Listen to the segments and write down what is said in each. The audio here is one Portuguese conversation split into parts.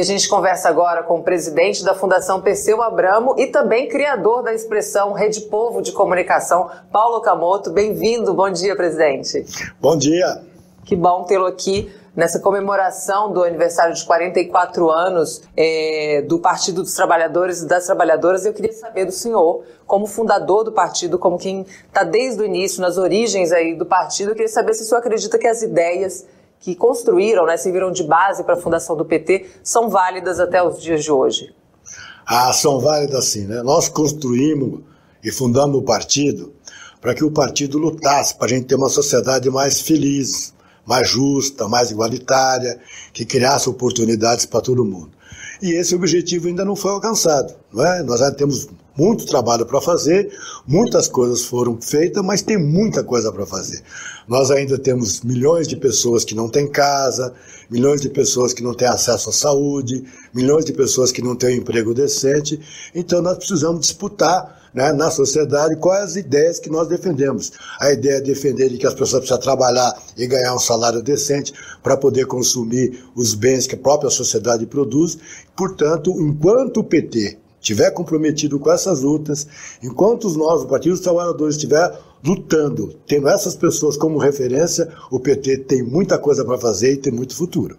E a gente conversa agora com o presidente da Fundação Perseu Abramo e também criador da expressão Rede Povo de Comunicação, Paulo Camoto. Bem-vindo, bom dia, presidente. Bom dia. Que bom tê-lo aqui nessa comemoração do aniversário de 44 anos é, do Partido dos Trabalhadores e das Trabalhadoras. Eu queria saber do senhor, como fundador do partido, como quem está desde o início, nas origens aí do partido, eu queria saber se o senhor acredita que as ideias que construíram, né, serviram de base para a fundação do PT, são válidas até os dias de hoje? Ah, são válidas sim. Né? Nós construímos e fundamos o partido para que o partido lutasse para a gente ter uma sociedade mais feliz, mais justa, mais igualitária, que criasse oportunidades para todo mundo. E esse objetivo ainda não foi alcançado. Não é? Nós ainda temos muito trabalho para fazer, muitas coisas foram feitas, mas tem muita coisa para fazer. Nós ainda temos milhões de pessoas que não têm casa, milhões de pessoas que não têm acesso à saúde, milhões de pessoas que não têm um emprego decente. Então nós precisamos disputar né, na sociedade quais as ideias que nós defendemos. A ideia é defender de que as pessoas precisam trabalhar e ganhar um salário decente para poder consumir os bens que a própria sociedade produz. Portanto, enquanto o PT estiver comprometido com essas lutas, enquanto nós, o Partido dos Trabalhadores, estiver lutando, tendo essas pessoas como referência, o PT tem muita coisa para fazer e tem muito futuro.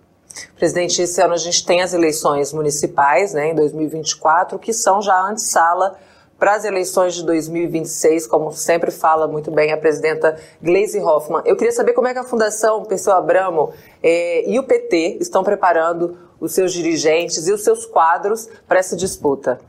Presidente, esse ano a gente tem as eleições municipais, né, em 2024, que são já antessala para as eleições de 2026, como sempre fala muito bem a presidenta Gleisi Hoffmann. Eu queria saber como é que a Fundação Pessoa Abramo eh, e o PT estão preparando os seus dirigentes e os seus quadros para essa disputa.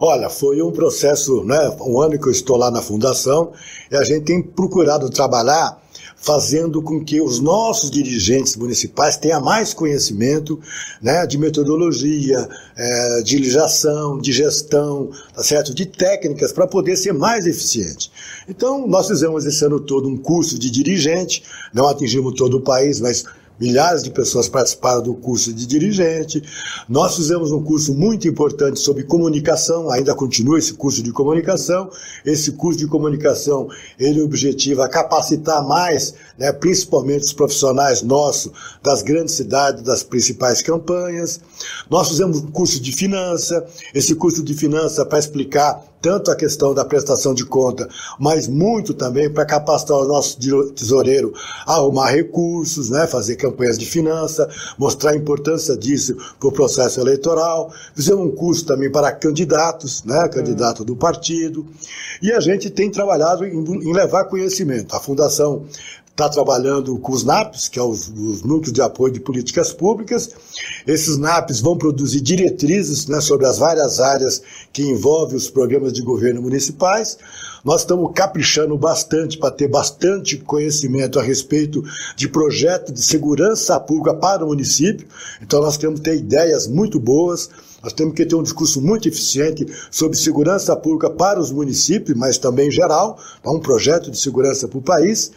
Olha, foi um processo, né? Um ano que eu estou lá na fundação e a gente tem procurado trabalhar fazendo com que os nossos dirigentes municipais tenham mais conhecimento né, de metodologia, é, de legislação, de gestão, tá certo? de técnicas para poder ser mais eficiente. Então, nós fizemos esse ano todo um curso de dirigente, não atingimos todo o país, mas Milhares de pessoas participaram do curso de dirigente. Nós fizemos um curso muito importante sobre comunicação, ainda continua esse curso de comunicação. Esse curso de comunicação, ele objetiva capacitar mais, né, principalmente os profissionais nossos das grandes cidades, das principais campanhas. Nós fizemos um curso de finança. Esse curso de finança para explicar tanto a questão da prestação de conta, mas muito também para capacitar o nosso tesoureiro a arrumar recursos, né, fazer campanhas de finança, mostrar a importância disso para o processo eleitoral. Fizemos um curso também para candidatos, né, candidato do partido. E a gente tem trabalhado em, em levar conhecimento. A Fundação está trabalhando com os NAPs, que é os, os, Núcleos de Apoio de Políticas Públicas. Esses NAPs vão produzir diretrizes né, sobre as várias áreas que envolvem os programas de governo municipais. Nós estamos caprichando bastante para ter bastante conhecimento a respeito de projeto de segurança pública para o município. Então nós temos que ter ideias muito boas nós temos que ter um discurso muito eficiente sobre segurança pública para os municípios, mas também geral, um projeto de segurança para o país.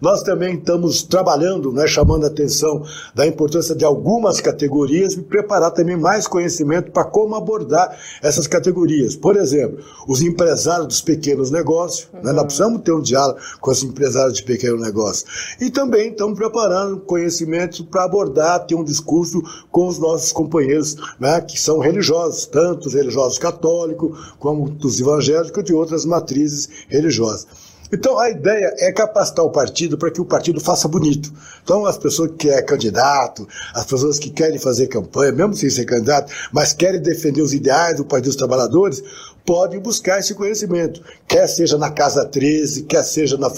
Nós também estamos trabalhando, né, chamando a atenção da importância de algumas categorias e preparar também mais conhecimento para como abordar essas categorias. Por exemplo, os empresários dos pequenos negócios, uhum. né, nós precisamos ter um diálogo com os empresários de pequeno negócio. E também estamos preparando conhecimento para abordar, ter um discurso com os nossos companheiros né, que são religiosos, tanto os religiosos católicos como dos evangélicos de outras matrizes religiosas. Então a ideia é capacitar o partido para que o partido faça bonito. Então as pessoas que é candidato, as pessoas que querem fazer campanha, mesmo sem ser candidato, mas querem defender os ideais do Partido dos Trabalhadores, podem buscar esse conhecimento, quer seja na Casa 13, quer seja na,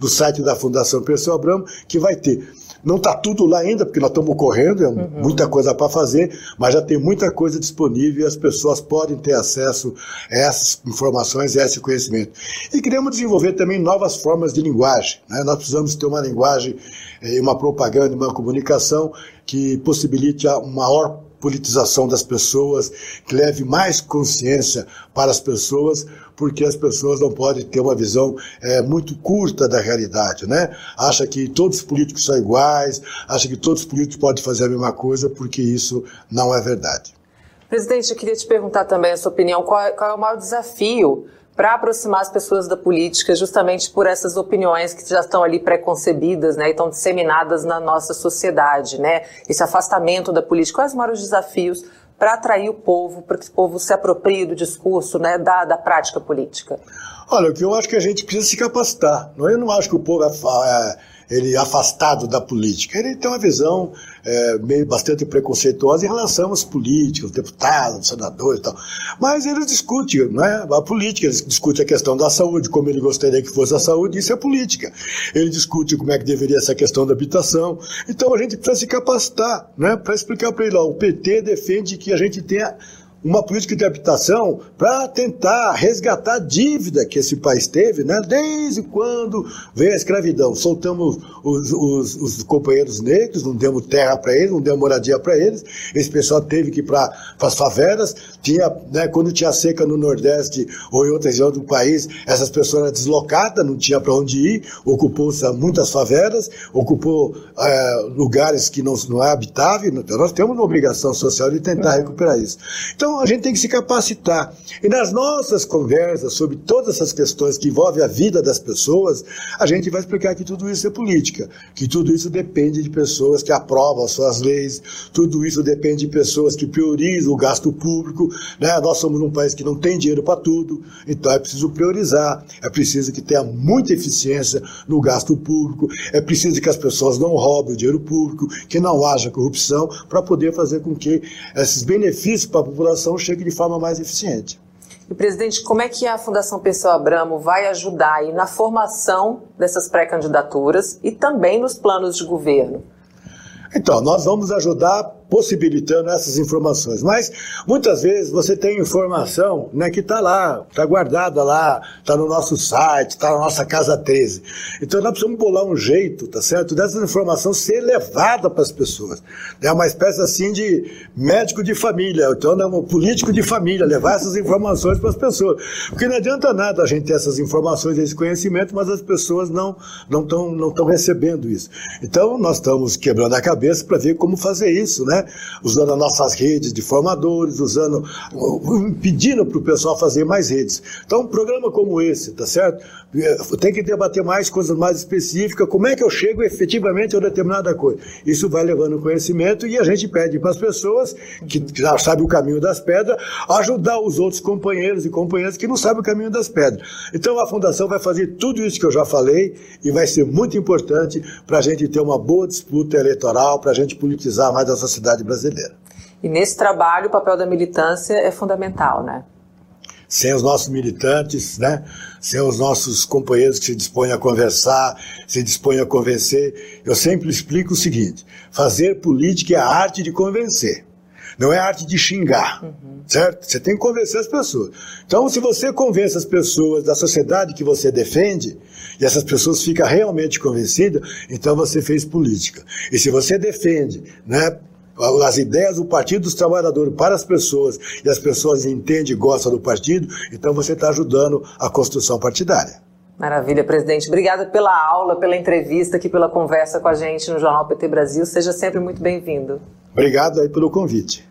no site da Fundação Pessoa Abramo, que vai ter. Não está tudo lá ainda, porque nós estamos correndo, é uhum. muita coisa para fazer, mas já tem muita coisa disponível e as pessoas podem ter acesso a essas informações, a esse conhecimento. E queremos desenvolver também novas formas de linguagem. Né? Nós precisamos ter uma linguagem, eh, uma propaganda, uma comunicação que possibilite uma maior politização das pessoas, que leve mais consciência para as pessoas, porque as pessoas não podem ter uma visão é, muito curta da realidade, né? Acha que todos os políticos são iguais, acha que todos os políticos podem fazer a mesma coisa, porque isso não é verdade. Presidente, eu queria te perguntar também a sua opinião. Qual é, qual é o maior desafio para aproximar as pessoas da política, justamente por essas opiniões que já estão ali preconcebidas, né, e estão disseminadas na nossa sociedade, né? Esse afastamento da política. Quais os maiores desafios para atrair o povo, para que o povo se aproprie do discurso, né, da, da prática política? Olha, o que eu acho que a gente precisa se capacitar. Eu não acho que o povo é, é ele afastado da política. Ele tem uma visão é, meio bastante preconceituosa em relação aos políticos, deputados, senadores e tal. Mas ele discute né, a política, ele discute a questão da saúde, como ele gostaria que fosse a saúde, isso é política. Ele discute como é que deveria ser a questão da habitação. Então a gente precisa se capacitar né, para explicar para ele, ó, o PT defende que a gente tenha uma política de habitação para tentar resgatar a dívida que esse país teve, né? desde quando veio a escravidão. Soltamos os, os, os companheiros negros, não demos terra para eles, não demos moradia para eles. Esse pessoal teve que ir para as favelas. Tinha, né, quando tinha seca no Nordeste ou em outras regiões do país, essas pessoas eram deslocadas, não tinha para onde ir, ocupou muitas favelas, ocupou é, lugares que não, não é habitável. Então, nós temos uma obrigação social de tentar recuperar isso. Então, a gente tem que se capacitar. E nas nossas conversas sobre todas essas questões que envolvem a vida das pessoas, a gente vai explicar que tudo isso é política, que tudo isso depende de pessoas que aprovam as suas leis, tudo isso depende de pessoas que priorizam o gasto público. Né? Nós somos um país que não tem dinheiro para tudo, então é preciso priorizar, é preciso que tenha muita eficiência no gasto público, é preciso que as pessoas não roubem o dinheiro público, que não haja corrupção, para poder fazer com que esses benefícios para a população chegue de forma mais eficiente. E, presidente, como é que a Fundação Pessoa Abramo vai ajudar aí na formação dessas pré-candidaturas e também nos planos de governo? Então, nós vamos ajudar possibilitando essas informações. Mas muitas vezes você tem informação né, que está lá, está guardada lá, está no nosso site, está na nossa casa 13. Então nós precisamos bolar um jeito, tá certo? Dessa informação ser levada para as pessoas. É uma espécie assim de médico de família, então é um político de família, levar essas informações para as pessoas. Porque não adianta nada a gente ter essas informações, esse conhecimento, mas as pessoas não não estão não tão recebendo isso. Então nós estamos quebrando a cabeça para ver como fazer isso, né? Né? Usando as nossas redes de formadores, usando, pedindo para o pessoal fazer mais redes. Então, um programa como esse, tá certo? É, tem que debater mais coisas mais específicas, como é que eu chego efetivamente a determinada coisa. Isso vai levando conhecimento e a gente pede para as pessoas que já sabem o caminho das pedras, ajudar os outros companheiros e companheiras que não sabem o caminho das pedras. Então a Fundação vai fazer tudo isso que eu já falei e vai ser muito importante para a gente ter uma boa disputa eleitoral, para a gente politizar mais a sociedade brasileira. E nesse trabalho o papel da militância é fundamental, né? sem os nossos militantes, né? sem os nossos companheiros que se dispõem a conversar, se dispõem a convencer. Eu sempre explico o seguinte: fazer política é a arte de convencer. Não é a arte de xingar, uhum. certo? Você tem que convencer as pessoas. Então, se você convence as pessoas da sociedade que você defende, e essas pessoas ficam realmente convencidas, então você fez política. E se você defende, né, as ideias do Partido dos Trabalhadores para as pessoas e as pessoas entendem e gostam do partido, então você está ajudando a construção partidária. Maravilha, presidente. Obrigada pela aula, pela entrevista aqui, pela conversa com a gente no Jornal PT Brasil. Seja sempre muito bem-vindo. Obrigado aí pelo convite.